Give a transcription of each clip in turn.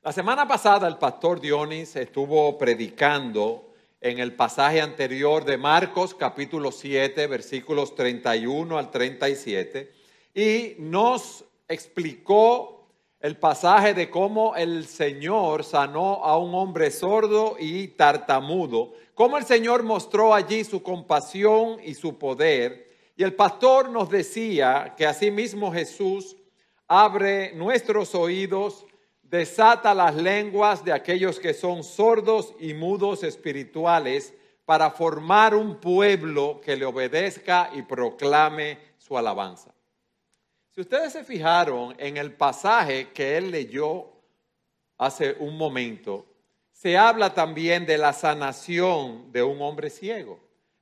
La semana pasada el pastor Dionis estuvo predicando en el pasaje anterior de Marcos capítulo 7 versículos 31 al 37 y nos explicó el pasaje de cómo el Señor sanó a un hombre sordo y tartamudo, cómo el Señor mostró allí su compasión y su poder. Y el pastor nos decía que asimismo Jesús abre nuestros oídos desata las lenguas de aquellos que son sordos y mudos espirituales para formar un pueblo que le obedezca y proclame su alabanza. Si ustedes se fijaron en el pasaje que él leyó hace un momento, se habla también de la sanación de un hombre ciego.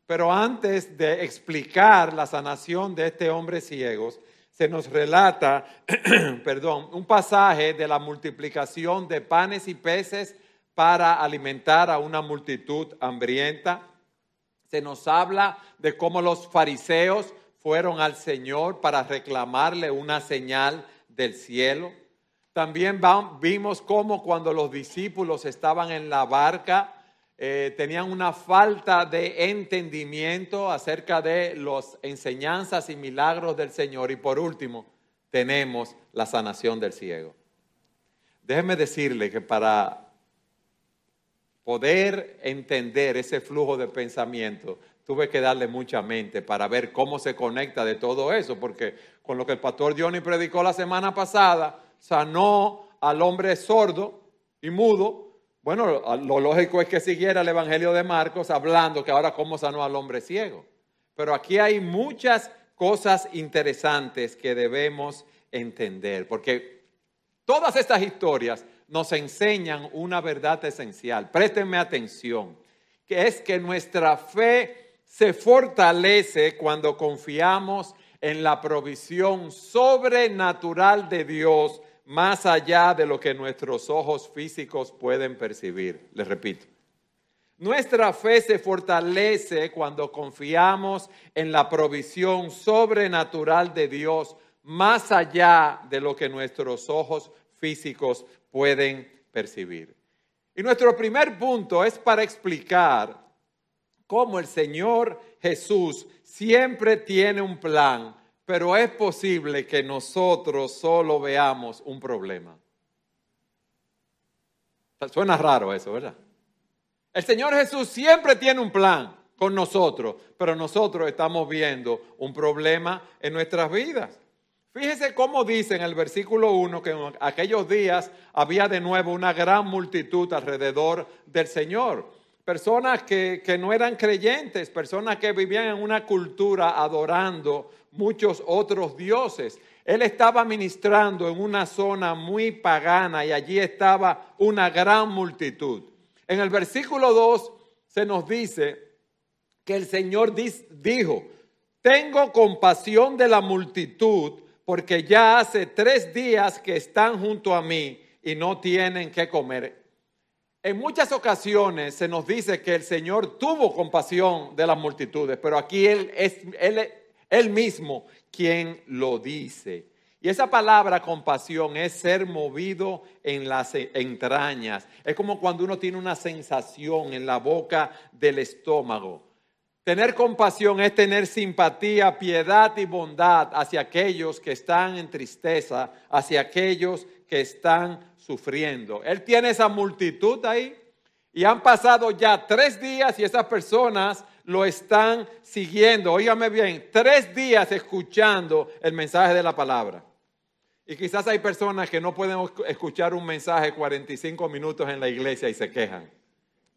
Pero antes de explicar la sanación de este hombre ciego, se nos relata, perdón, un pasaje de la multiplicación de panes y peces para alimentar a una multitud hambrienta. Se nos habla de cómo los fariseos fueron al Señor para reclamarle una señal del cielo. También vimos cómo cuando los discípulos estaban en la barca, eh, tenían una falta de entendimiento acerca de las enseñanzas y milagros del Señor. Y por último, tenemos la sanación del ciego. Déjeme decirle que para poder entender ese flujo de pensamiento, tuve que darle mucha mente para ver cómo se conecta de todo eso, porque con lo que el pastor Johnny predicó la semana pasada, sanó al hombre sordo y mudo, bueno, lo lógico es que siguiera el Evangelio de Marcos hablando que ahora cómo sanó al hombre ciego. Pero aquí hay muchas cosas interesantes que debemos entender, porque todas estas historias nos enseñan una verdad esencial. Préstenme atención, que es que nuestra fe se fortalece cuando confiamos en la provisión sobrenatural de Dios más allá de lo que nuestros ojos físicos pueden percibir. Les repito, nuestra fe se fortalece cuando confiamos en la provisión sobrenatural de Dios más allá de lo que nuestros ojos físicos pueden percibir. Y nuestro primer punto es para explicar cómo el Señor Jesús siempre tiene un plan pero es posible que nosotros solo veamos un problema. Suena raro eso, ¿verdad? El Señor Jesús siempre tiene un plan con nosotros, pero nosotros estamos viendo un problema en nuestras vidas. Fíjese cómo dice en el versículo 1 que en aquellos días había de nuevo una gran multitud alrededor del Señor. Personas que, que no eran creyentes, personas que vivían en una cultura adorando muchos otros dioses. Él estaba ministrando en una zona muy pagana y allí estaba una gran multitud. En el versículo 2 se nos dice que el Señor dijo, tengo compasión de la multitud porque ya hace tres días que están junto a mí y no tienen que comer. En muchas ocasiones se nos dice que el Señor tuvo compasión de las multitudes, pero aquí Él es, él, mismo quien lo dice. Y esa palabra compasión es ser movido en las entrañas. Es como cuando uno tiene una sensación en la boca del estómago. Tener compasión es tener simpatía, piedad y bondad hacia aquellos que están en tristeza, hacia aquellos que están sufriendo. Él tiene esa multitud ahí y han pasado ya tres días y esas personas lo están siguiendo. Óigame bien, tres días escuchando el mensaje de la palabra. Y quizás hay personas que no pueden escuchar un mensaje 45 minutos en la iglesia y se quejan.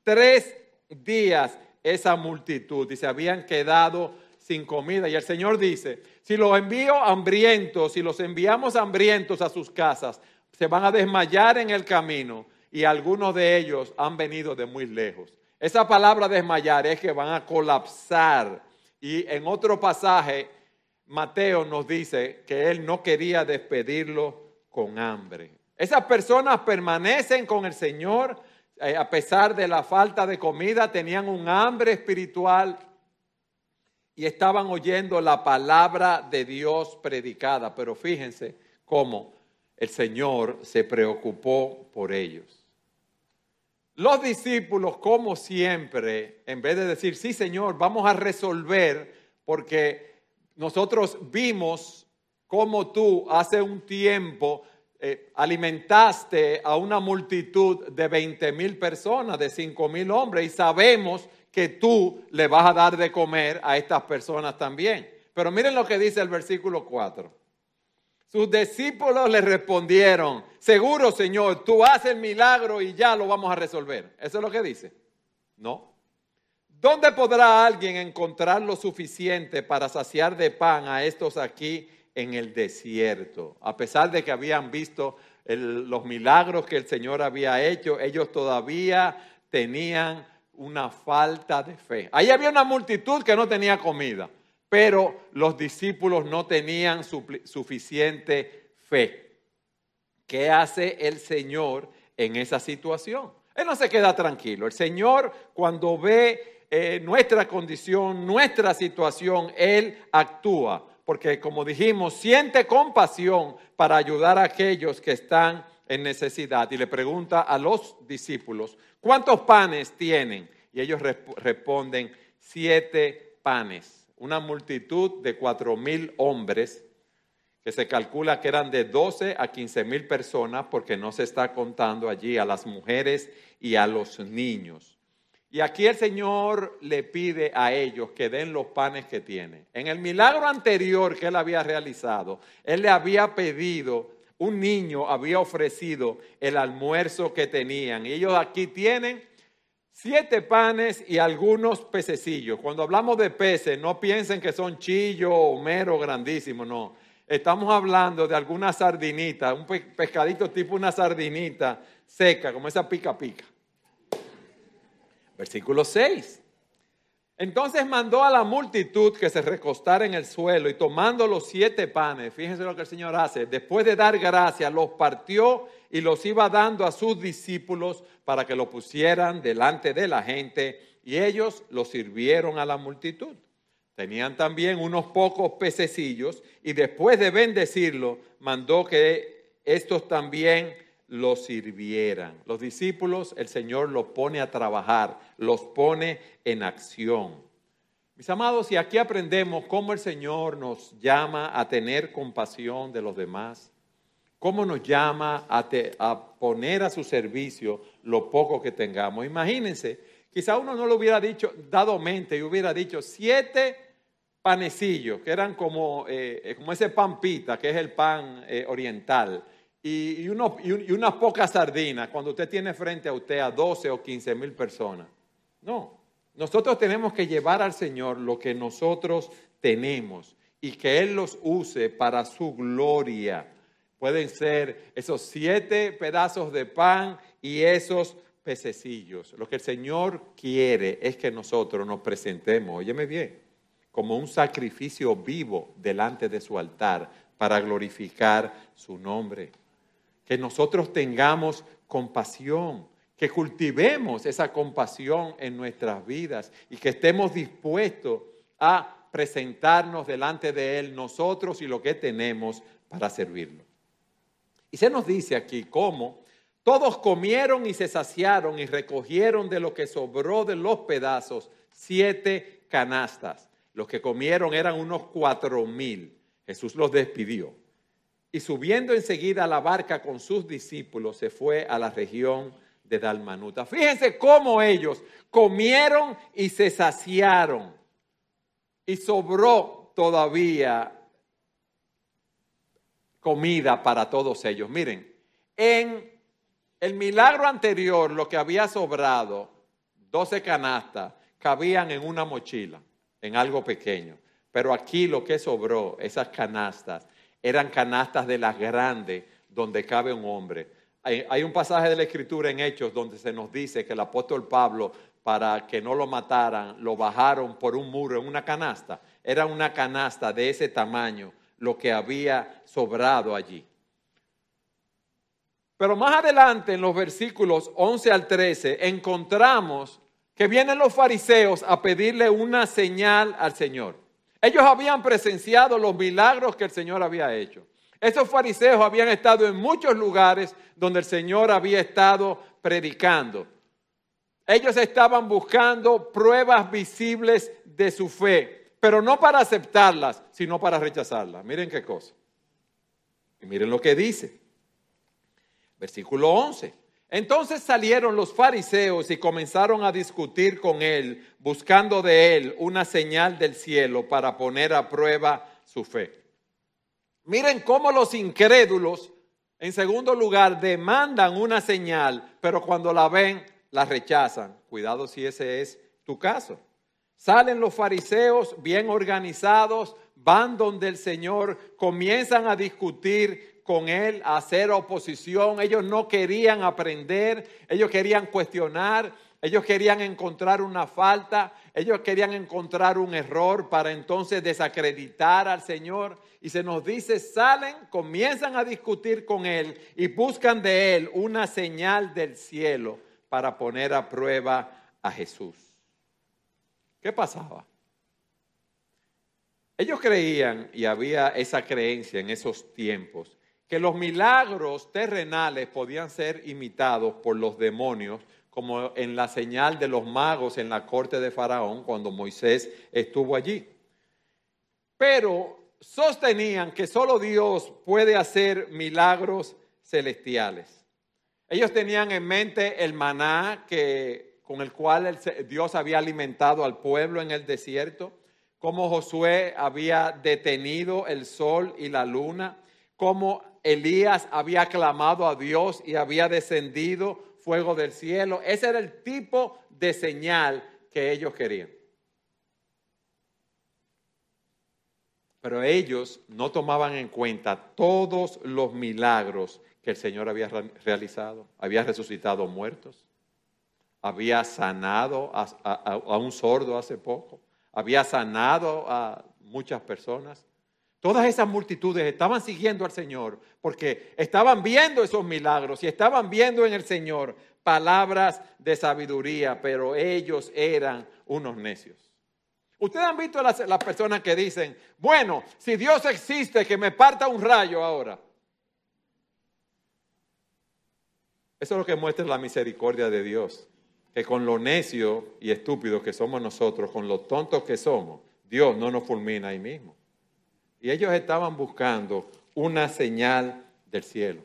Tres días esa multitud y se habían quedado sin comida. Y el Señor dice, si los envío hambrientos, si los enviamos hambrientos a sus casas, se van a desmayar en el camino y algunos de ellos han venido de muy lejos. Esa palabra desmayar es que van a colapsar. Y en otro pasaje, Mateo nos dice que él no quería despedirlo con hambre. Esas personas permanecen con el Señor eh, a pesar de la falta de comida, tenían un hambre espiritual y estaban oyendo la palabra de Dios predicada. Pero fíjense cómo el Señor se preocupó por ellos. Los discípulos, como siempre, en vez de decir, sí Señor, vamos a resolver, porque nosotros vimos cómo tú hace un tiempo eh, alimentaste a una multitud de 20 mil personas, de 5 mil hombres, y sabemos que tú le vas a dar de comer a estas personas también. Pero miren lo que dice el versículo 4. Sus discípulos le respondieron, seguro Señor, tú haces el milagro y ya lo vamos a resolver. Eso es lo que dice. No. ¿Dónde podrá alguien encontrar lo suficiente para saciar de pan a estos aquí en el desierto. A pesar de que habían visto los milagros que el Señor había hecho, ellos todavía tenían una falta de fe. Ahí había una multitud que no tenía comida, pero los discípulos no tenían suficiente fe. ¿Qué hace el Señor en esa situación? Él no se queda tranquilo. El Señor cuando ve eh, nuestra condición, nuestra situación, Él actúa porque como dijimos, siente compasión para ayudar a aquellos que están en necesidad. Y le pregunta a los discípulos, ¿cuántos panes tienen? Y ellos responden, siete panes. Una multitud de cuatro mil hombres, que se calcula que eran de 12 a 15 mil personas, porque no se está contando allí a las mujeres y a los niños. Y aquí el Señor le pide a ellos que den los panes que tienen. En el milagro anterior que él había realizado, él le había pedido, un niño había ofrecido el almuerzo que tenían. Y ellos aquí tienen siete panes y algunos pececillos. Cuando hablamos de peces, no piensen que son chillos o mero grandísimos, no. Estamos hablando de alguna sardinita, un pescadito tipo una sardinita seca, como esa pica pica. Versículo 6. Entonces mandó a la multitud que se recostara en el suelo y tomando los siete panes, fíjense lo que el Señor hace, después de dar gracias, los partió y los iba dando a sus discípulos para que lo pusieran delante de la gente y ellos los sirvieron a la multitud. Tenían también unos pocos pececillos y después de bendecirlo, mandó que estos también los sirvieran. Los discípulos, el Señor los pone a trabajar, los pone en acción. Mis amados, y aquí aprendemos cómo el Señor nos llama a tener compasión de los demás, cómo nos llama a, poner a su servicio lo poco que tengamos. Imagínense, quizá uno no lo hubiera dicho, dado mente, y hubiera dicho siete panecillos, que eran como, eh, como ese pan pita, que es el pan eh, oriental y, y, unas pocas sardinas cuando usted tiene frente a usted a 12 o 15 mil personas. No, nosotros tenemos que llevar al Señor lo que nosotros tenemos y que Él los use para su gloria. Pueden ser esos siete pedazos de pan y esos pececillos. Lo que el Señor quiere es que nosotros nos presentemos, óyeme bien, como un sacrificio vivo delante de su altar para glorificar su nombre que nosotros tengamos compasión, que cultivemos esa compasión en nuestras vidas y que estemos dispuestos a presentarnos delante de Él nosotros y lo que tenemos para servirlo. Y se nos dice aquí cómo todos comieron y se saciaron y recogieron de lo que sobró de los pedazos siete canastas. Los que comieron eran unos cuatro mil. Jesús los despidió. Y subiendo enseguida a la barca con sus discípulos, se fue a la región de Dalmanuta. Fíjense cómo ellos comieron y se saciaron. Y sobró todavía comida para todos ellos. Miren, en el milagro anterior, lo que había sobrado, 12 canastas, cabían en una mochila, en algo pequeño. Pero aquí lo que sobró, esas canastas, eran canastas de las grandes donde cabe un hombre. Hay, un pasaje de la Escritura en Hechos donde se nos dice que el apóstol Pablo, para que no lo mataran, lo bajaron por un muro en una canasta. Era una canasta de ese tamaño lo que había sobrado allí. Pero más adelante, en los versículos 11 al 13, encontramos que vienen los fariseos a pedirle una señal al Señor. Ellos habían presenciado los milagros que el Señor había hecho. Esos fariseos habían estado en muchos lugares donde el Señor había estado predicando. Ellos estaban buscando pruebas visibles de su fe, pero no para aceptarlas, sino para rechazarlas. Miren qué cosa. Y miren lo que dice. Versículo 11. Entonces salieron los fariseos y comenzaron a discutir con él, buscando de él una señal del cielo para poner a prueba su fe. Miren cómo los incrédulos, en segundo lugar, demandan una señal, pero cuando la ven, la rechazan. Cuidado si ese es tu caso. Salen los fariseos bien organizados, van donde el Señor, comienzan a discutir con Él, a hacer oposición. Ellos no querían aprender, ellos querían cuestionar, ellos querían encontrar una falta, ellos querían encontrar un error para entonces desacreditar al Señor. Y se nos dice, salen, comienzan a discutir con Él y buscan de Él una señal del cielo para poner a prueba a Jesús. ¿Qué pasaba? Ellos creían, y había esa creencia en esos tiempos, que los milagros terrenales podían ser imitados por los demonios como en la señal de los magos en la corte de Faraón cuando Moisés estuvo allí. Pero sostenían que solo Dios puede hacer milagros celestiales. Ellos tenían en mente el maná que, con el cual Dios había alimentado al pueblo en el desierto, cómo Josué había detenido el sol y la luna, cómo Elías había clamado a Dios y había descendido fuego del cielo. Ese era el tipo de señal que ellos querían. Pero ellos no tomaban en cuenta todos los milagros que el Señor había realizado. Había resucitado muertos, había sanado a, un sordo hace poco, había sanado a muchas personas. Todas esas multitudes estaban siguiendo al Señor porque estaban viendo esos milagros y estaban viendo en el Señor palabras de sabiduría, pero ellos eran unos necios. Ustedes han visto las personas que dicen, bueno, si Dios existe, que me parta un rayo ahora. Eso es lo que muestra la misericordia de Dios, que con lo necio y estúpido que somos nosotros, con lo tontos que somos, Dios no nos fulmina ahí mismo. Y ellos estaban buscando una señal del cielo.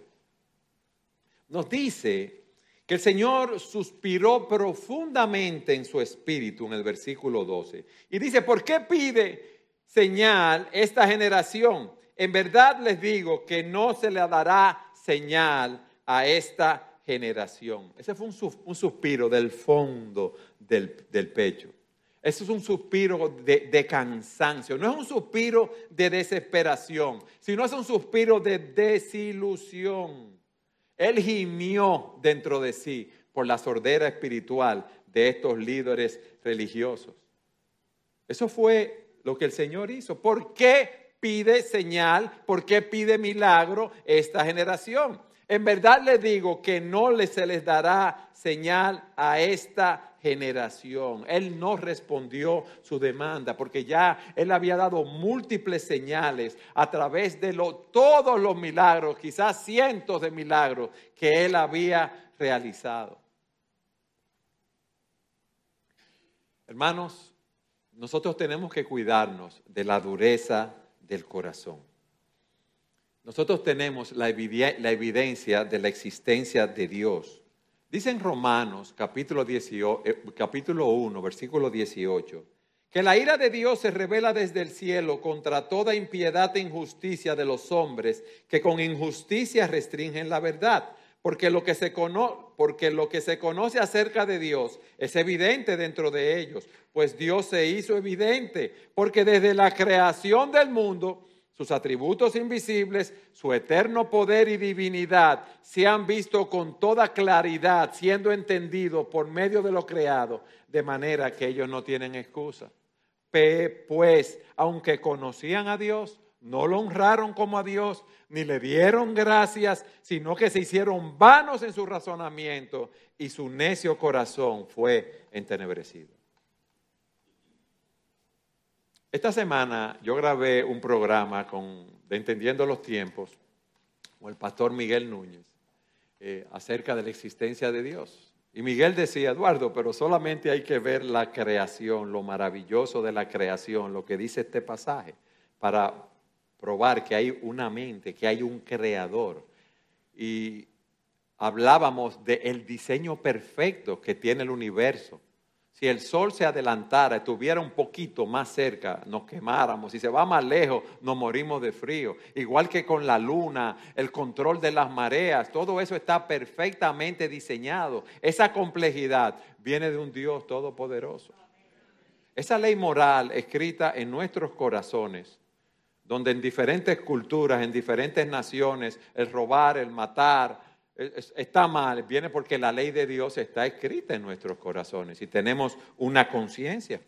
Nos dice que el Señor suspiró profundamente en su espíritu en el versículo 12. Y dice, ¿por qué pide señal esta generación? En verdad les digo que no se le dará señal a esta generación. Ese fue un, suspiro del fondo del, del pecho. Eso es un suspiro de, cansancio, no es un suspiro de desesperación, sino es un suspiro de desilusión. Él gimió dentro de sí por la sordera espiritual de estos líderes religiosos. Eso fue lo que el Señor hizo. ¿Por qué pide señal? ¿Por qué pide milagro esta generación? En verdad les digo que no se les dará señal a esta generación. Él no respondió su demanda porque ya él había dado múltiples señales a través de todos los milagros, quizás cientos de milagros que él había realizado. Hermanos, nosotros tenemos que cuidarnos de la dureza del corazón. Nosotros tenemos la, evidencia de la existencia de Dios Dice en Romanos capítulo, 18, eh, capítulo 1, versículo 18, que la ira de Dios se revela desde el cielo contra toda impiedad e injusticia de los hombres que con injusticia restringen la verdad. Porque lo, que se porque lo que se conoce acerca de Dios es evidente dentro de ellos, pues Dios se hizo evidente, porque desde la creación del mundo sus atributos invisibles, su eterno poder y divinidad se han visto con toda claridad, siendo entendidos por medio de lo creado, de manera que ellos no tienen excusa. Pues, aunque conocían a Dios, no lo honraron como a Dios, ni le dieron gracias, sino que se hicieron vanos en su razonamiento y su necio corazón fue entenebrecido. Esta semana yo grabé un programa con, de Entendiendo los Tiempos o el pastor Miguel Núñez eh, acerca de la existencia de Dios. Y Miguel decía, Eduardo, pero solamente hay que ver la creación, lo maravilloso de la creación, lo que dice este pasaje, para probar que hay una mente, que hay un creador. Y hablábamos del diseño perfecto que tiene el universo si el sol se adelantara, estuviera un poquito más cerca, nos quemáramos. Si se va más lejos, nos morimos de frío. Igual que con la luna, el control de las mareas, todo eso está perfectamente diseñado. Esa complejidad viene de un Dios todopoderoso. Esa ley moral escrita en nuestros corazones, donde en diferentes culturas, en diferentes naciones, el robar, el matar, está mal, viene porque la ley de Dios está escrita en nuestros corazones y tenemos una conciencia.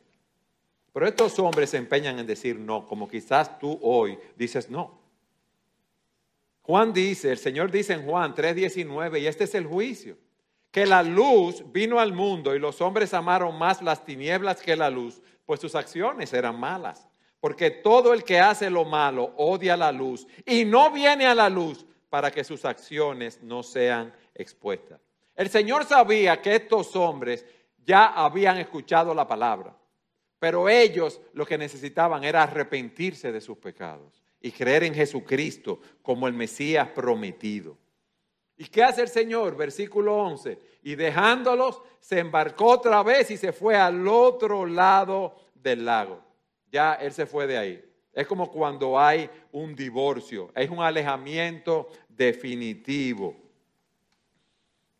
Pero estos hombres se empeñan en decir no, como quizás tú hoy dices no. Juan dice, el Señor dice en Juan 3:19, y este es el juicio, que la luz vino al mundo y los hombres amaron más las tinieblas que la luz, pues sus acciones eran malas. Porque todo el que hace lo malo odia la luz y no viene a la luz para que sus acciones no sean expuestas. El Señor sabía que estos hombres ya habían escuchado la palabra, pero ellos lo que necesitaban era arrepentirse de sus pecados y creer en Jesucristo como el Mesías prometido. ¿Y qué hace el Señor? Versículo 11. Y dejándolos, se embarcó otra vez y se fue al otro lado del lago. Ya Él se fue de ahí. Es como cuando hay un divorcio, es un alejamiento definitivo.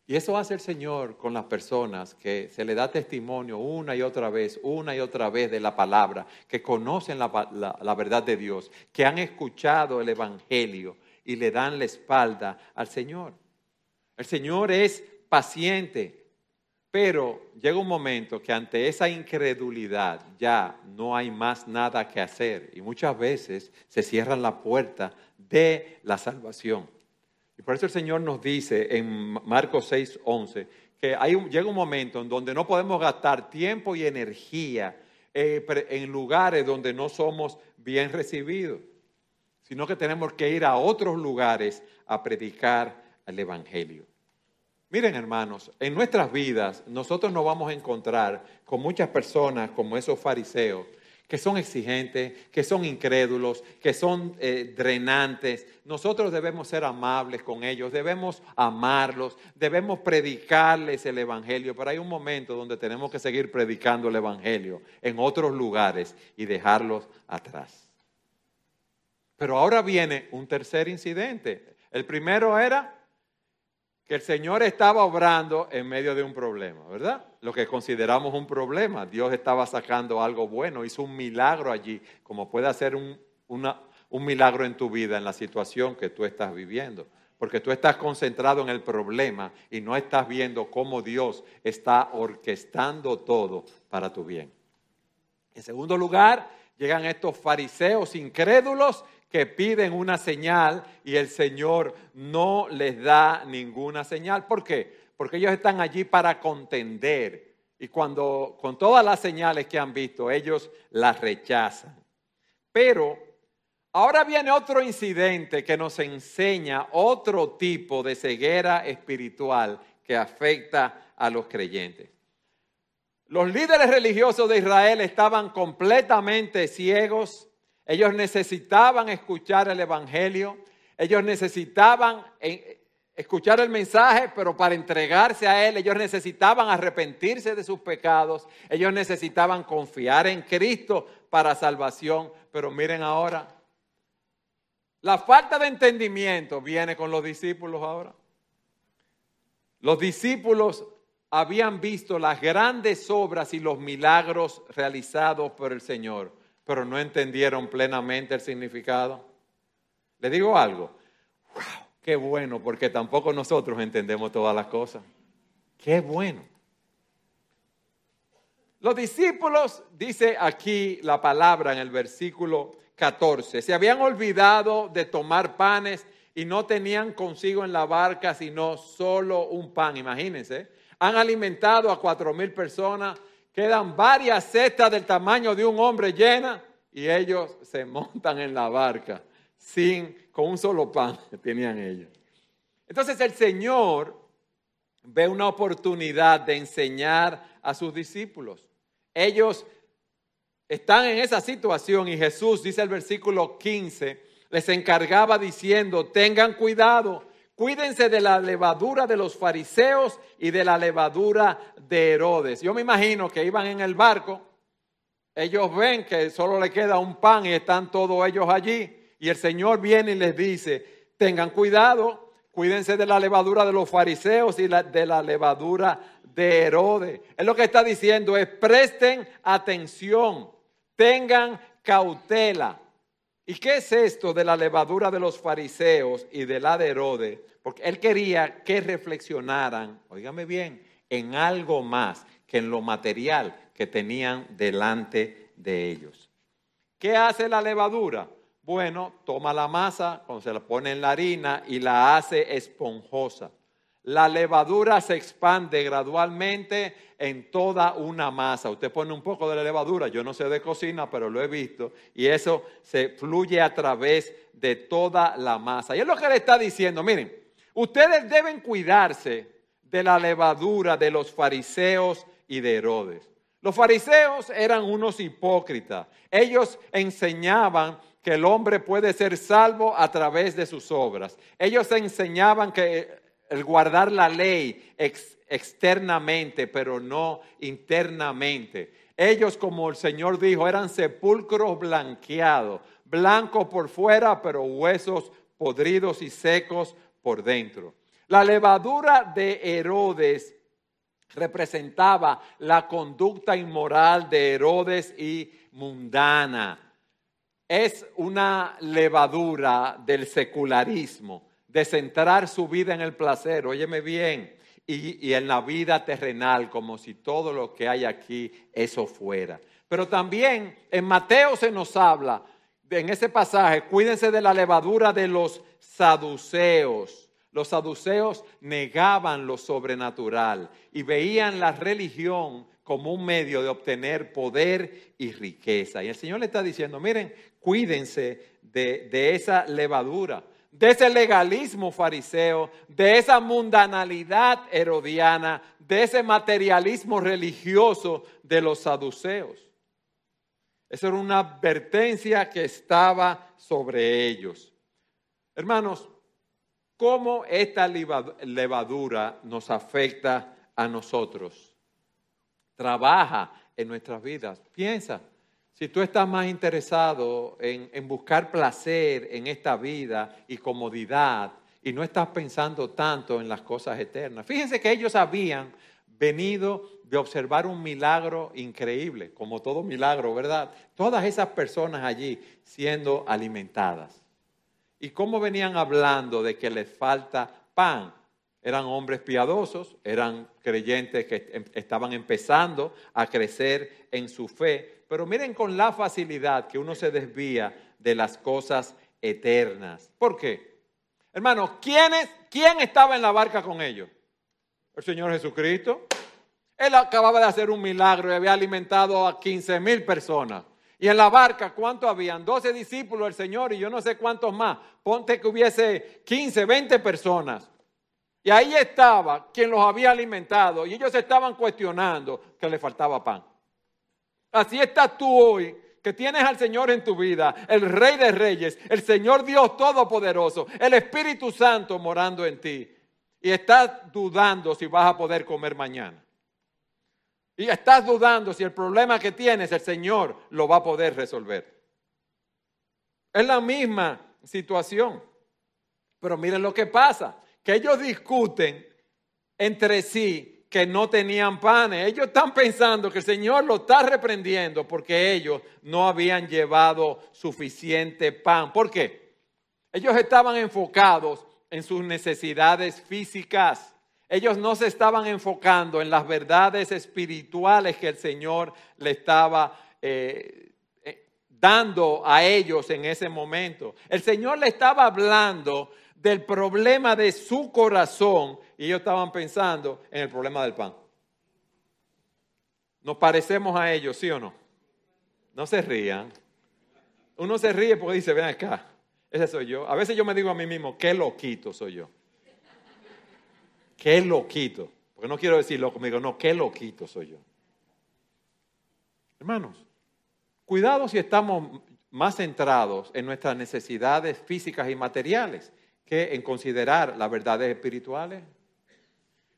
Y eso hace el Señor con las personas que se le da testimonio una y otra vez, una y otra vez de la palabra, que conocen la, verdad de Dios, que han escuchado el Evangelio y le dan la espalda al Señor. El Señor es paciente, pero llega un momento que ante esa incredulidad ya no hay más nada que hacer y muchas veces se cierra la puerta de la salvación. Y por eso el Señor nos dice en Marcos 6, 11, que hay llega un momento en donde no podemos gastar tiempo y energía eh, en lugares donde no somos bien recibidos, sino que tenemos que ir a otros lugares a predicar el Evangelio. Miren hermanos, en nuestras vidas nosotros nos vamos a encontrar con muchas personas como esos fariseos que son exigentes, que son incrédulos, que son eh, drenantes. Nosotros debemos ser amables con ellos, debemos amarlos, debemos predicarles el Evangelio, pero hay un momento donde tenemos que seguir predicando el Evangelio en otros lugares y dejarlos atrás. Pero ahora viene un tercer incidente. El primero era que el Señor estaba obrando en medio de un problema, ¿verdad? Lo que consideramos un problema. Dios estaba sacando algo bueno, hizo un milagro allí, como puede hacer un, un milagro en tu vida, en la situación que tú estás viviendo. Porque tú estás concentrado en el problema y no estás viendo cómo Dios está orquestando todo para tu bien. En segundo lugar, llegan estos fariseos incrédulos que piden una señal y el Señor no les da ninguna señal. ¿Por qué? Porque ellos están allí para contender y cuando con todas las señales que han visto, ellos las rechazan. Pero ahora viene otro incidente que nos enseña otro tipo de ceguera espiritual que afecta a los creyentes. Los líderes religiosos de Israel estaban completamente ciegos ellos necesitaban escuchar el Evangelio, ellos necesitaban eh, escuchar el mensaje, pero para entregarse a Él, ellos necesitaban arrepentirse de sus pecados, ellos necesitaban confiar en Cristo para salvación. Pero miren ahora, la falta de entendimiento viene con los discípulos ahora. Los discípulos habían visto las grandes obras y los milagros realizados por el Señor pero no entendieron plenamente el significado. Le digo algo, wow, qué bueno, porque tampoco nosotros entendemos todas las cosas. Qué bueno. Los discípulos, dice aquí la palabra en el versículo 14, se habían olvidado de tomar panes y no tenían consigo en la barca sino solo un pan, imagínense. Han alimentado a cuatro mil personas quedan varias cestas del tamaño de un hombre llena y ellos se montan en la barca sin, con un solo pan que tenían ellos. Entonces el Señor ve una oportunidad de enseñar a sus discípulos. Ellos están en esa situación y Jesús, dice el versículo 15, les encargaba diciendo, tengan cuidado, cuídense de la levadura de los fariseos y de la levadura de Herodes. Yo me imagino que iban en el barco, ellos ven que solo le queda un pan y están todos ellos allí, y el Señor viene y les dice, tengan cuidado, cuídense de la levadura de los fariseos y de la levadura de Herodes. Es lo que está diciendo, es presten atención, tengan cautela. ¿Y qué es esto de la levadura de los fariseos y de la de Herodes? Porque él quería que reflexionaran, oígame bien, en algo más que en lo material que tenían delante de ellos. ¿Qué hace la levadura? Bueno, toma la masa, cuando se la pone en la harina y la hace esponjosa. La levadura se expande gradualmente en toda una masa. Usted pone un poco de la levadura, yo no sé de cocina, pero lo he visto, y eso se fluye a través de toda la masa. Y es lo que le está diciendo, miren, ustedes deben cuidarse de la levadura de los fariseos y de Herodes. Los fariseos eran unos hipócritas. Ellos enseñaban que el hombre puede ser salvo a través de sus obras. Ellos enseñaban que el guardar la ley externamente, pero no internamente. Ellos, como el Señor dijo, eran sepulcros blanqueados, blancos por fuera, pero huesos podridos y secos por dentro. La levadura de Herodes representaba la conducta inmoral de Herodes y mundana. Es una levadura del secularismo de centrar su vida en el placer, óyeme bien, y, en la vida terrenal, como si todo lo que hay aquí eso fuera. Pero también en Mateo se nos habla, en ese pasaje, cuídense de la levadura de los saduceos. Los saduceos negaban lo sobrenatural y veían la religión como un medio de obtener poder y riqueza. Y el Señor le está diciendo, miren, cuídense de, de esa levadura de ese legalismo fariseo, de esa mundanalidad herodiana, de ese materialismo religioso de los saduceos. Esa era una advertencia que estaba sobre ellos. Hermanos, ¿cómo esta levadura nos afecta a nosotros? Trabaja en nuestras vidas. Piensa, si tú estás más interesado en, buscar placer en esta vida y comodidad y no estás pensando tanto en las cosas eternas. Fíjense que ellos habían venido de observar un milagro increíble, como todo milagro, ¿verdad? Todas esas personas allí siendo alimentadas. ¿Y cómo venían hablando de que les falta pan? Eran hombres piadosos, eran creyentes que em, estaban empezando a crecer en su fe, pero miren con la facilidad que uno se desvía de las cosas eternas. ¿Por qué? Hermano, ¿quién, ¿quién estaba en la barca con ellos? El Señor Jesucristo. Él acababa de hacer un milagro y había alimentado a 15 mil personas. Y en la barca, ¿cuántos habían? 12 discípulos del Señor y yo no sé cuántos más. Ponte que hubiese 15, 20 personas. Y ahí estaba quien los había alimentado y ellos estaban cuestionando que le faltaba pan. Así estás tú hoy, que tienes al Señor en tu vida, el Rey de Reyes, el Señor Dios Todopoderoso, el Espíritu Santo morando en ti. Y estás dudando si vas a poder comer mañana. Y estás dudando si el problema que tienes el Señor lo va a poder resolver. Es la misma situación. Pero miren lo que pasa, que ellos discuten entre sí que no tenían panes. Ellos están pensando que el Señor lo está reprendiendo porque ellos no habían llevado suficiente pan. ¿Por qué? Ellos estaban enfocados en sus necesidades físicas. Ellos no se estaban enfocando en las verdades espirituales que el Señor le estaba eh, eh, dando a ellos en ese momento. El Señor le estaba hablando del problema de su corazón y ellos estaban pensando en el problema del pan. Nos parecemos a ellos, ¿sí o no? No se rían. Uno se ríe porque dice, ven acá, Ese soy yo. A veces yo me digo a mí mismo, qué loquito soy yo. Qué loquito. Porque no quiero decir loco, me digo, no, qué loquito soy yo. Hermanos, cuidado si estamos más centrados en nuestras necesidades físicas y materiales que en considerar las verdades espirituales.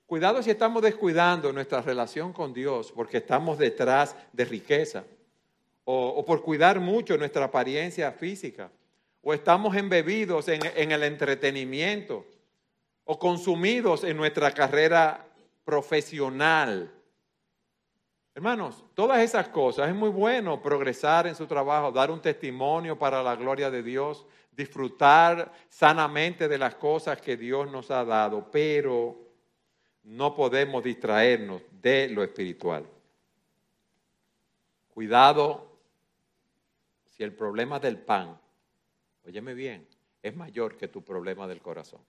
Cuidado si estamos descuidando nuestra relación con Dios porque estamos detrás de riqueza o, por cuidar mucho nuestra apariencia física o estamos embebidos en, en el entretenimiento o consumidos en nuestra carrera profesional Hermanos, todas esas cosas es muy bueno progresar en su trabajo, dar un testimonio para la gloria de Dios, disfrutar sanamente de las cosas que Dios nos ha dado, pero no podemos distraernos de lo espiritual. Cuidado si el problema del pan, óyeme bien, es mayor que tu problema del corazón.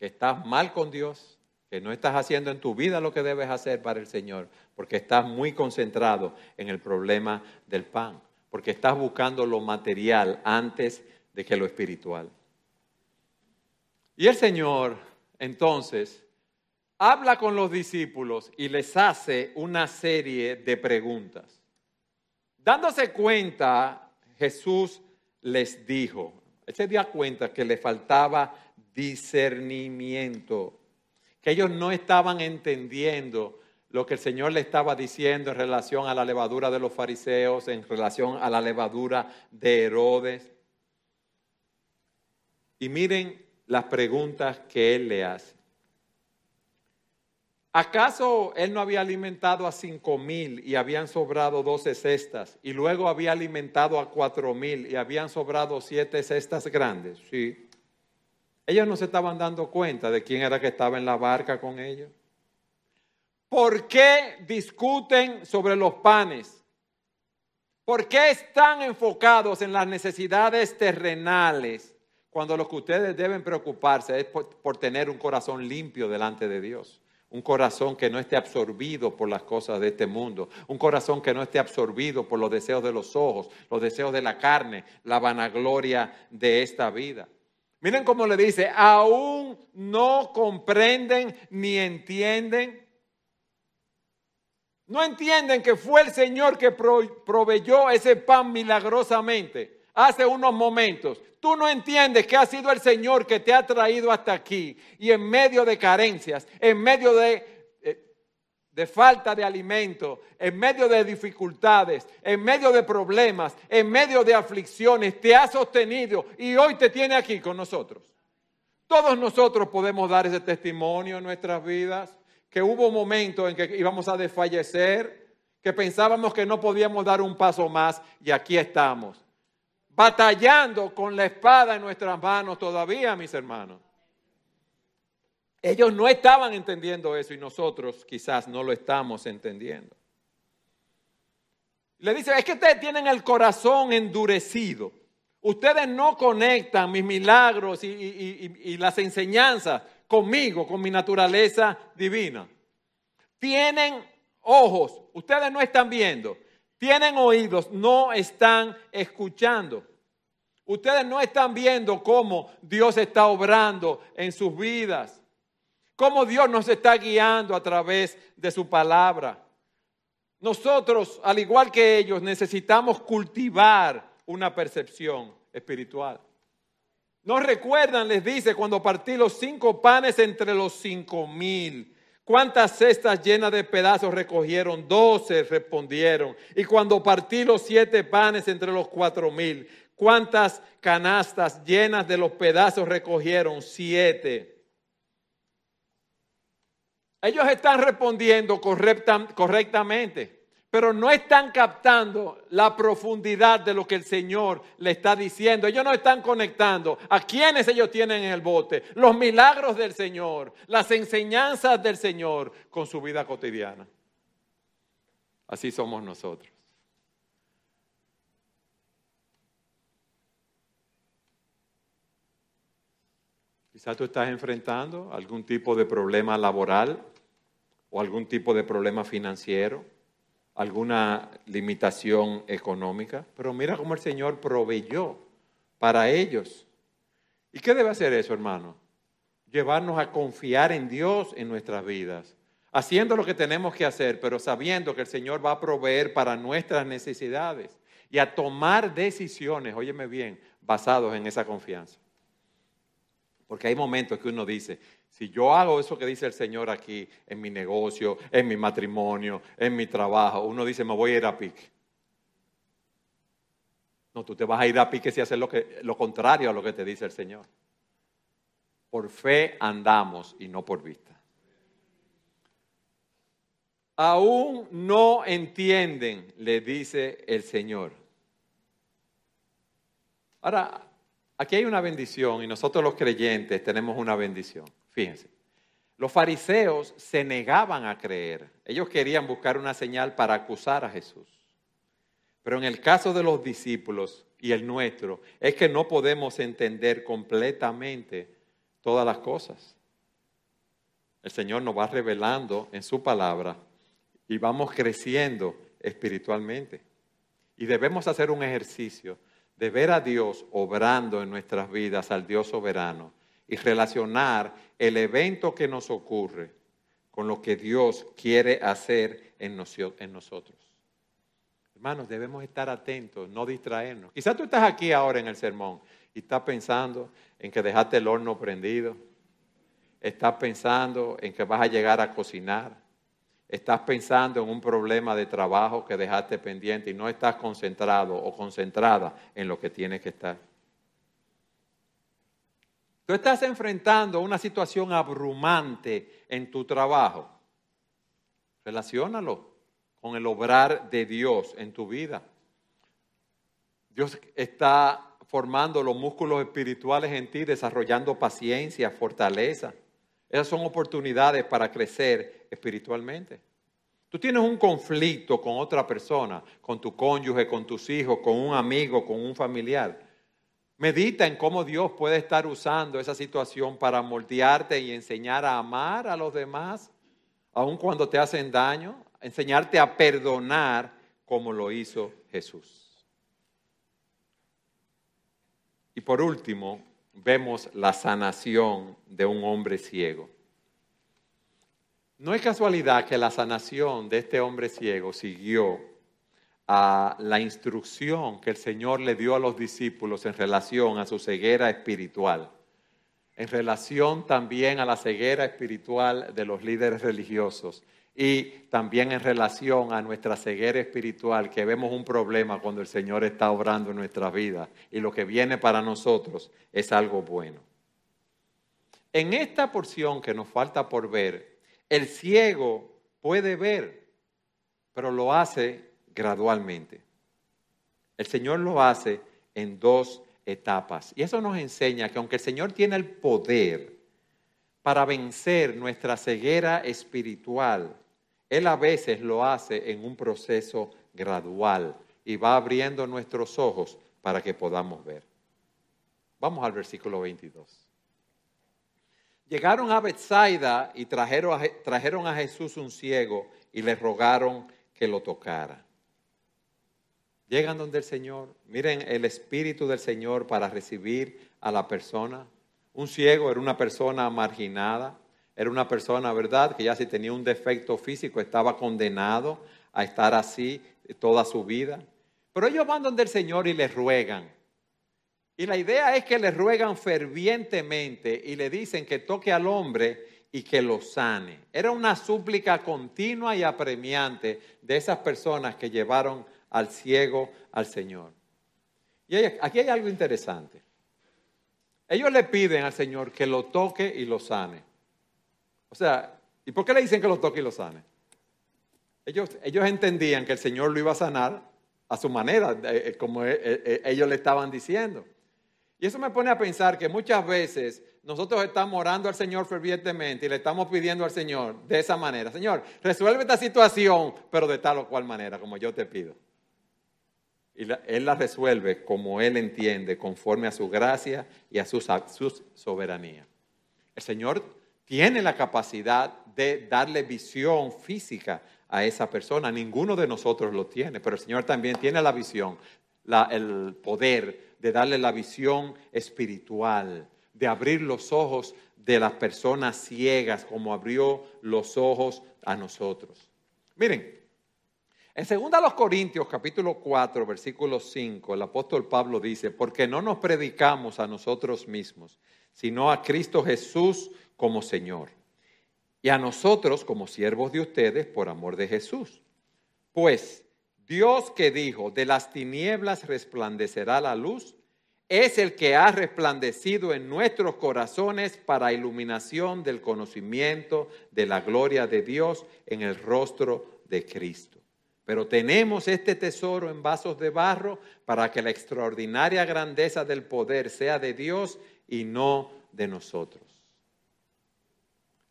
Que estás mal con Dios, que no estás haciendo en tu vida lo que debes hacer para el Señor, porque estás muy concentrado en el problema del pan, porque estás buscando lo material antes de que lo espiritual. Y el Señor, entonces, habla con los discípulos y les hace una serie de preguntas. Dándose cuenta, Jesús les dijo, él se dio cuenta que le faltaba discernimiento que ellos no estaban entendiendo lo que el Señor le estaba diciendo en relación a la levadura de los fariseos, en relación a la levadura de Herodes. Y miren las preguntas que él le hace. ¿Acaso él no había alimentado a cinco mil y habían sobrado doce cestas? Y luego había alimentado a cuatro mil y habían sobrado siete cestas grandes. Sí. Ellos no se estaban dando cuenta de quién era que estaba en la barca con ellos. ¿Por qué discuten sobre los panes? ¿Por qué están enfocados en las necesidades terrenales cuando lo que ustedes deben preocuparse es por, por, tener un corazón limpio delante de Dios? Un corazón que no esté absorbido por las cosas de este mundo. Un corazón que no esté absorbido por los deseos de los ojos, los deseos de la carne, la vanagloria de esta vida. Miren cómo le dice, aún no comprenden ni entienden. No entienden que fue el Señor que proveyó ese pan milagrosamente hace unos momentos. Tú no entiendes que ha sido el Señor que te ha traído hasta aquí y en medio de carencias, en medio de de falta de alimento, en medio de dificultades, en medio de problemas, en medio de aflicciones, te ha sostenido y hoy te tiene aquí con nosotros. Todos nosotros podemos dar ese testimonio en nuestras vidas, que hubo momentos en que íbamos a desfallecer, que pensábamos que no podíamos dar un paso más y aquí estamos, batallando con la espada en nuestras manos todavía, mis hermanos. Ellos no estaban entendiendo eso y nosotros quizás no lo estamos entendiendo. Le dice, es que ustedes tienen el corazón endurecido. Ustedes no conectan mis milagros y, las enseñanzas conmigo, con mi naturaleza divina. Tienen ojos, ustedes no están viendo. Tienen oídos, no están escuchando. Ustedes no están viendo cómo Dios está obrando en sus vidas cómo Dios nos está guiando a través de su palabra. Nosotros, al igual que ellos, necesitamos cultivar una percepción espiritual. ¿No recuerdan, les dice, cuando partí los cinco panes entre los cinco mil? ¿Cuántas cestas llenas de pedazos recogieron? Doce respondieron. Y cuando partí los siete panes entre los cuatro mil, ¿cuántas canastas llenas de los pedazos recogieron? Siete. Ellos están respondiendo correctamente, pero no están captando la profundidad de lo que el Señor le está diciendo. Ellos no están conectando a quienes ellos tienen en el bote, los milagros del Señor, las enseñanzas del Señor con su vida cotidiana. Así somos nosotros. Quizás tú estás enfrentando algún tipo de problema laboral o algún tipo de problema financiero, alguna limitación económica, pero mira cómo el Señor proveyó para ellos. ¿Y qué debe hacer eso, hermano? Llevarnos a confiar en Dios en nuestras vidas, haciendo lo que tenemos que hacer, pero sabiendo que el Señor va a proveer para nuestras necesidades y a tomar decisiones, óyeme bien, basados en esa confianza. Porque hay momentos que uno dice, si yo hago eso que dice el Señor aquí en mi negocio, en mi matrimonio, en mi trabajo, uno dice, me voy a ir a pique. No, tú te vas a ir a pique si haces lo, lo contrario a lo que te dice el Señor. Por fe andamos y no por vista. Aún no entienden, le dice el Señor. Ahora, aquí hay una bendición y nosotros los creyentes tenemos una bendición. Fíjense, los fariseos se negaban a creer. Ellos querían buscar una señal para acusar a Jesús. Pero en el caso de los discípulos y el nuestro, es que no podemos entender completamente todas las cosas. El Señor nos va revelando en su palabra y vamos creciendo espiritualmente. Y debemos hacer un ejercicio de ver a Dios obrando en nuestras vidas, al Dios soberano, y relacionar el evento que nos ocurre con lo que Dios quiere hacer en, nosotros. Hermanos, debemos estar atentos, no distraernos. Quizás tú estás aquí ahora en el sermón y estás pensando en que dejaste el horno prendido, estás pensando en que vas a llegar a cocinar, estás pensando en un problema de trabajo que dejaste pendiente y no estás concentrado o concentrada en lo que tienes que estar. Tú estás enfrentando una situación abrumante en tu trabajo. Relaciónalo con el obrar de Dios en tu vida. Dios está formando los músculos espirituales en ti, desarrollando paciencia, fortaleza. Esas son oportunidades para crecer espiritualmente. Tú tienes un conflicto con otra persona, con tu cónyuge, con tus hijos, con un amigo, con un familiar. Medita en cómo Dios puede estar usando esa situación para moldearte y enseñar a amar a los demás, aun cuando te hacen daño, enseñarte a perdonar como lo hizo Jesús. Y por último, vemos la sanación de un hombre ciego. No es casualidad que la sanación de este hombre ciego siguió a la instrucción que el Señor le dio a los discípulos en relación a su ceguera espiritual, en relación también a la ceguera espiritual de los líderes religiosos y también en relación a nuestra ceguera espiritual, que vemos un problema cuando el Señor está obrando en nuestra vida y lo que viene para nosotros es algo bueno. En esta porción que nos falta por ver, el ciego puede ver, pero lo hace gradualmente. El Señor lo hace en dos etapas. Y eso nos enseña que aunque el Señor tiene el poder para vencer nuestra ceguera espiritual, él a veces lo hace en un proceso gradual y va abriendo nuestros ojos para que podamos ver. Vamos al versículo 22. Llegaron a Bethsaida y trajeron a, trajeron a Jesús un ciego y le rogaron que lo tocara. Llegan donde el Señor, miren el espíritu del Señor para recibir a la persona. Un ciego era una persona marginada, era una persona, ¿verdad?, que ya si tenía un defecto físico estaba condenado a estar así toda su vida. Pero ellos van donde el Señor y le ruegan. Y la idea es que le ruegan fervientemente y le dicen que toque al hombre y que lo sane. Era una súplica continua y apremiante de esas personas que llevaron al ciego al Señor. Y aquí hay algo interesante. Ellos le piden al Señor que lo toque y lo sane. O sea, ¿y por qué le dicen que lo toque y lo sane? Ellos, ellos entendían que el Señor lo iba a sanar a su manera, eh, eh, como eh, ellos le estaban diciendo. Y eso me pone a pensar que muchas veces nosotros estamos orando al Señor fervientemente y le estamos pidiendo al Señor de esa manera, Señor, resuelve esta situación, pero de tal o cual manera, como yo te pido. Y Él la resuelve como Él entiende, conforme a su gracia y a su soberanía. El Señor tiene la capacidad de darle visión física a esa persona. Ninguno de nosotros lo tiene, pero el Señor también tiene la visión, el poder de darle la visión espiritual, de abrir los ojos de las personas ciegas, como abrió los ojos a nosotros. Miren, en 2 Corintios capítulo 4, versículo 5, el apóstol Pablo dice, porque no nos predicamos a nosotros mismos, sino a Cristo Jesús como Señor, y a nosotros como siervos de ustedes por amor de Jesús. Pues Dios que dijo, de las tinieblas resplandecerá la luz, es el que ha resplandecido en nuestros corazones para iluminación del conocimiento de la gloria de Dios en el rostro de Cristo. Pero tenemos este tesoro en vasos de barro para que la extraordinaria grandeza del poder sea de Dios y no de nosotros.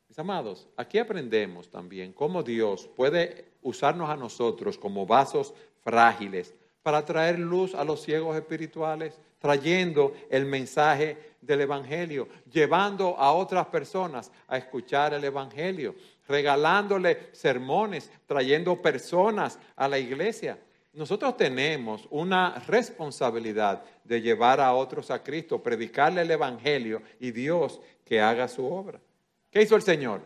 Mis amados, aquí aprendemos también cómo Dios puede usarnos a nosotros como vasos frágiles para traer luz a los ciegos espirituales, trayendo el mensaje del Evangelio, llevando a otras personas a escuchar el Evangelio, regalándole sermones, trayendo personas a la iglesia. Nosotros tenemos una responsabilidad de llevar a otros a Cristo, predicarle el Evangelio y Dios que haga su obra. ¿Qué hizo el Señor?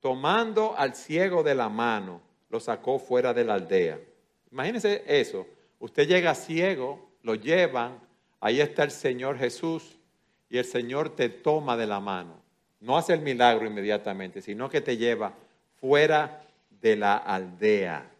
Tomando al ciego de la mano, lo sacó fuera de la aldea. Imagínense eso. Usted llega ciego, lo llevan, ahí está el Señor Jesús y el Señor te toma de la mano. No hace el milagro inmediatamente, sino que te lleva fuera de la aldea.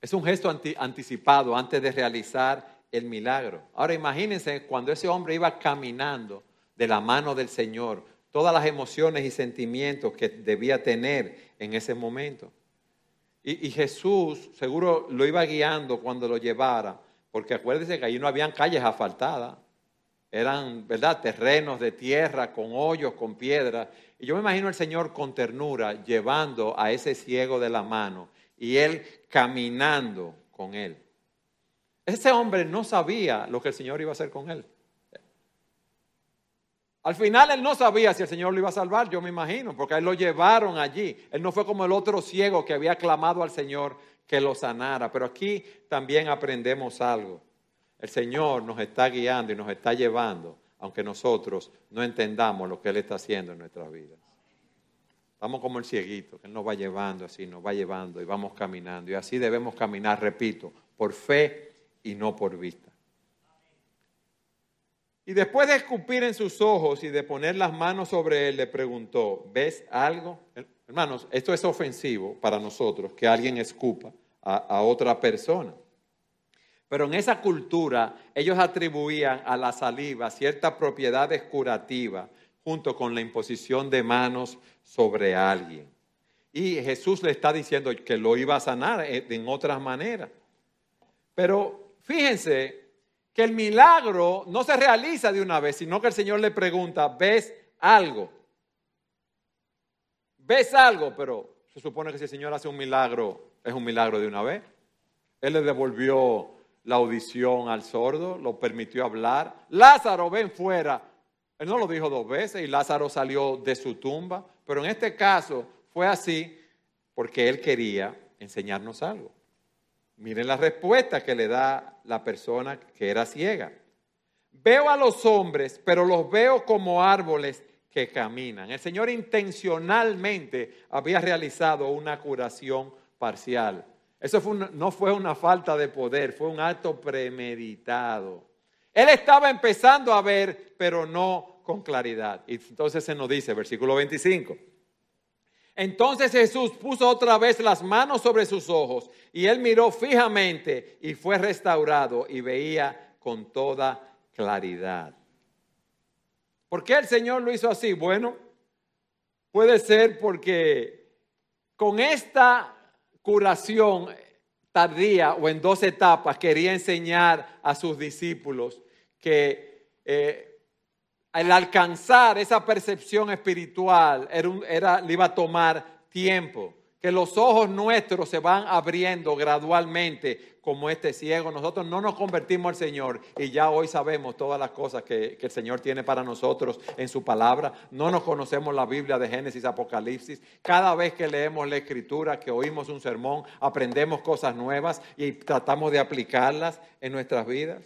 Es un gesto anticipado antes de realizar el milagro. Ahora imagínense cuando ese hombre iba caminando de la mano del Señor, todas las emociones y sentimientos que debía tener en ese momento. Y, Jesús seguro lo iba guiando cuando lo llevara, porque acuérdense que ahí no habían calles asfaltadas, eran, ¿verdad?, terrenos de tierra con hoyos, con piedras. Y yo me imagino al Señor con ternura llevando a ese ciego de la mano y él caminando con él. Ese hombre no sabía lo que el Señor iba a hacer con él. Al final él no sabía si el Señor lo iba a salvar, yo me imagino, porque él lo llevaron allí. Él no fue como el otro ciego que había clamado al Señor que lo sanara. Pero aquí también aprendemos algo. El Señor nos está guiando y nos está llevando, aunque nosotros no entendamos lo que Él está haciendo en nuestras vidas. Estamos como el cieguito, que Él nos va llevando así, nos va llevando y vamos caminando. Y así debemos caminar, repito, por fe y no por vista. Y después de escupir en sus ojos y de poner las manos sobre él, le preguntó, ¿ves algo? Hermanos, esto es ofensivo para nosotros, que alguien escupa a, a otra persona. Pero en esa cultura ellos atribuían a la saliva ciertas propiedades curativas junto con la imposición de manos sobre alguien. Y Jesús le está diciendo que lo iba a sanar en otras maneras. Pero fíjense que el milagro no se realiza de una vez, sino que el Señor le pregunta, ¿ves algo? ¿Ves algo? Pero se supone que si el Señor hace un milagro, es un milagro de una vez. Él le devolvió la audición al sordo, lo permitió hablar. Lázaro, ven fuera. Él no lo dijo dos veces y Lázaro salió de su tumba, pero en este caso fue así porque él quería enseñarnos algo. Miren la respuesta que le da la persona que era ciega. Veo a los hombres, pero los veo como árboles que caminan. El Señor intencionalmente había realizado una curación parcial. Eso no fue una falta de poder, fue un acto premeditado. Él estaba empezando a ver, pero no con claridad. Y entonces se nos dice, versículo 25. Entonces Jesús puso otra vez las manos sobre sus ojos y él miró fijamente y fue restaurado y veía con toda claridad. ¿Por qué el Señor lo hizo así? Bueno, puede ser porque con esta curación tardía o en dos etapas quería enseñar a sus discípulos que eh, el alcanzar esa percepción espiritual era, era, le iba a tomar tiempo, que los ojos nuestros se van abriendo gradualmente como este ciego. Nosotros no nos convertimos al Señor y ya hoy sabemos todas las cosas que, que, el Señor tiene para nosotros en su palabra. No nos conocemos la Biblia de Génesis, Apocalipsis. Cada vez que leemos la Escritura, que oímos un sermón, aprendemos cosas nuevas y tratamos de aplicarlas en nuestras vidas.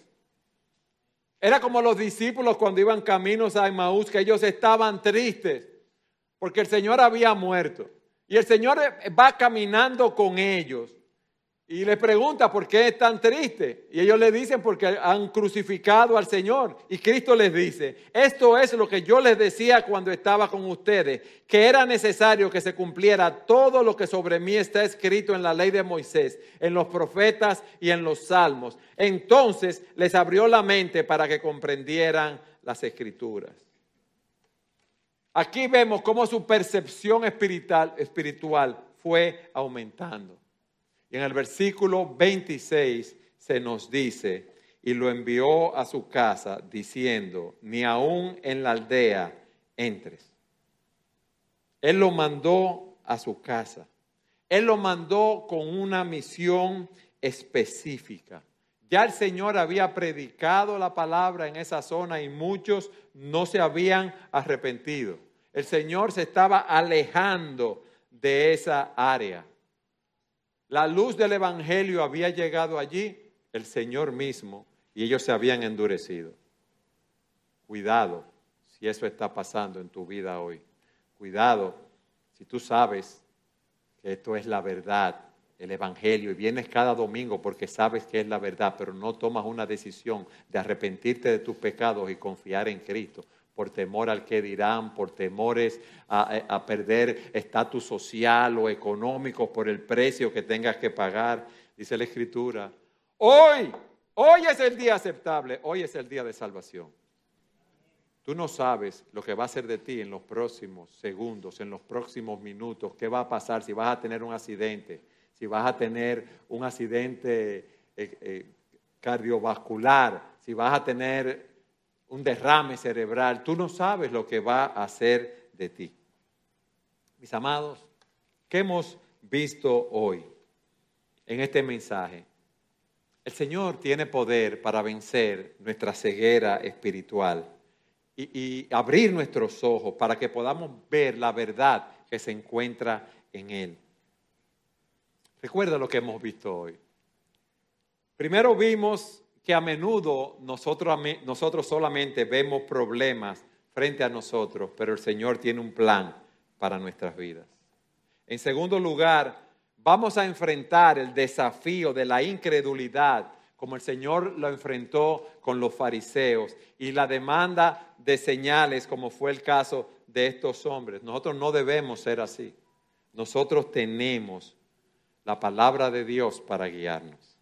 Era como los discípulos cuando iban caminos a Emmaús, que ellos estaban tristes porque el Señor había muerto. Y el Señor va caminando con ellos y les pregunta por qué es tan triste. Y ellos le dicen porque han crucificado al Señor. Y Cristo les dice, esto es lo que yo les decía cuando estaba con ustedes, que era necesario que se cumpliera todo lo que sobre mí está escrito en la ley de Moisés, en los profetas y en los salmos. Entonces les abrió la mente para que comprendieran las escrituras. Aquí vemos cómo su percepción espiritual, espiritual fue aumentando. Y en el versículo 26 se nos dice, y lo envió a su casa diciendo, ni aún en la aldea entres. Él lo mandó a su casa. Él lo mandó con una misión específica. Ya el Señor había predicado la palabra en esa zona y muchos no se habían arrepentido. El Señor se estaba alejando de esa área. La luz del Evangelio había llegado allí, el Señor mismo, y ellos se habían endurecido. Cuidado si eso está pasando en tu vida hoy. Cuidado si tú sabes que esto es la verdad, el Evangelio, y vienes cada domingo porque sabes que es la verdad, pero no tomas una decisión de arrepentirte de tus pecados y confiar en Cristo por temor al que dirán, por temores a, perder estatus social o económico por el precio que tengas que pagar, dice la Escritura. Hoy, hoy es el día aceptable, hoy es el día de salvación. Tú no sabes lo que va a ser de ti en los próximos segundos, en los próximos minutos, qué va a pasar, si vas a tener un accidente, si vas a tener un accidente eh, eh, cardiovascular, si vas a tener un derrame cerebral, tú no sabes lo que va a hacer de ti. Mis amados, ¿qué hemos visto hoy en este mensaje? El Señor tiene poder para vencer nuestra ceguera espiritual y, y, abrir nuestros ojos para que podamos ver la verdad que se encuentra en Él. Recuerda lo que hemos visto hoy. Primero vimos que a menudo nosotros, nosotros solamente vemos problemas frente a nosotros, pero el Señor tiene un plan para nuestras vidas. En segundo lugar, vamos a enfrentar el desafío de la incredulidad, como el Señor lo enfrentó con los fariseos, y la demanda de señales, como fue el caso de estos hombres. Nosotros no debemos ser así. Nosotros tenemos la palabra de Dios para guiarnos.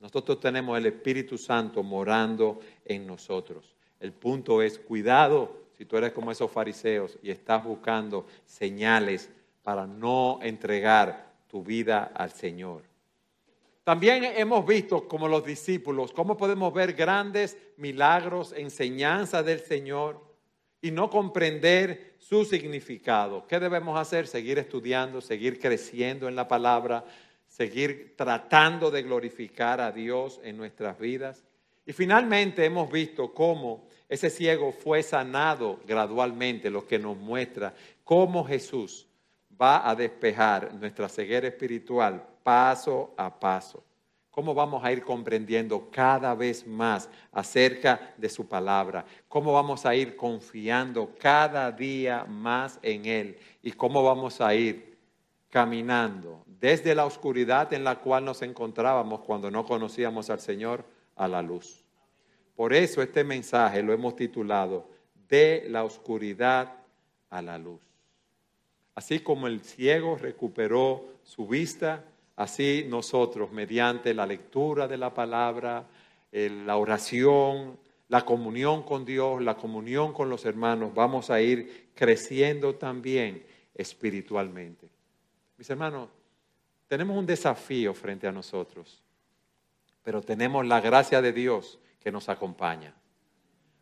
Nosotros tenemos el Espíritu Santo morando en nosotros. El punto es, cuidado si tú eres como esos fariseos y estás buscando señales para no entregar tu vida al Señor. También hemos visto como los discípulos cómo podemos ver grandes milagros, enseñanzas del Señor y no comprender su significado. ¿Qué debemos hacer? Seguir estudiando, seguir creciendo en la palabra, seguir tratando de glorificar a Dios en nuestras vidas. Y finalmente hemos visto cómo ese ciego fue sanado gradualmente, lo que nos muestra cómo Jesús va a despejar nuestra ceguera espiritual paso a paso. Cómo vamos a ir comprendiendo cada vez más acerca de su palabra. Cómo vamos a ir confiando cada día más en Él. Y cómo vamos a ir caminando desde la oscuridad en la cual nos encontrábamos cuando no conocíamos al Señor a la luz. Por eso este mensaje lo hemos titulado De la oscuridad a la luz. Así como el ciego recuperó su vista, así nosotros, mediante la lectura de la palabra, la oración, la comunión con Dios, la comunión con los hermanos, vamos a ir creciendo también espiritualmente. Mis hermanos, tenemos un desafío frente a nosotros, pero tenemos la gracia de Dios que nos acompaña.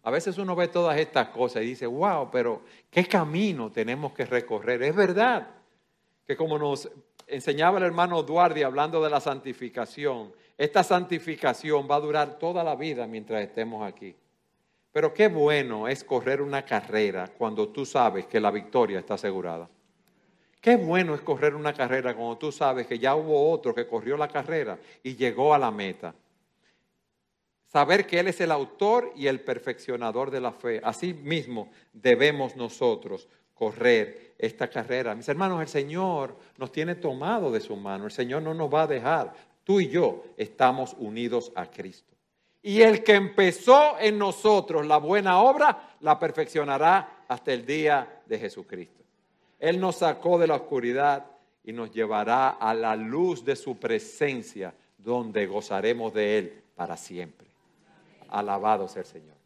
A veces uno ve todas estas cosas y dice, wow, pero ¿qué camino tenemos que recorrer? Es verdad que como nos enseñaba el hermano Duarte hablando de la santificación, esta santificación va a durar toda la vida mientras estemos aquí. Pero qué bueno es correr una carrera cuando tú sabes que la victoria está asegurada. Qué bueno es correr una carrera cuando tú sabes que ya hubo otro que corrió la carrera y llegó a la meta. saber que Él es el autor y el perfeccionador de la fe. Así mismo debemos nosotros correr esta carrera. Mis hermanos, el Señor nos tiene tomado de su mano, el Señor no nos va a dejar. Tú y yo estamos unidos a Cristo. Y el que empezó en nosotros la buena obra, la perfeccionará hasta el día de Jesucristo. Él nos sacó de la oscuridad y nos llevará a la luz de su presencia, donde gozaremos de Él para siempre. Alabado sea el Señor.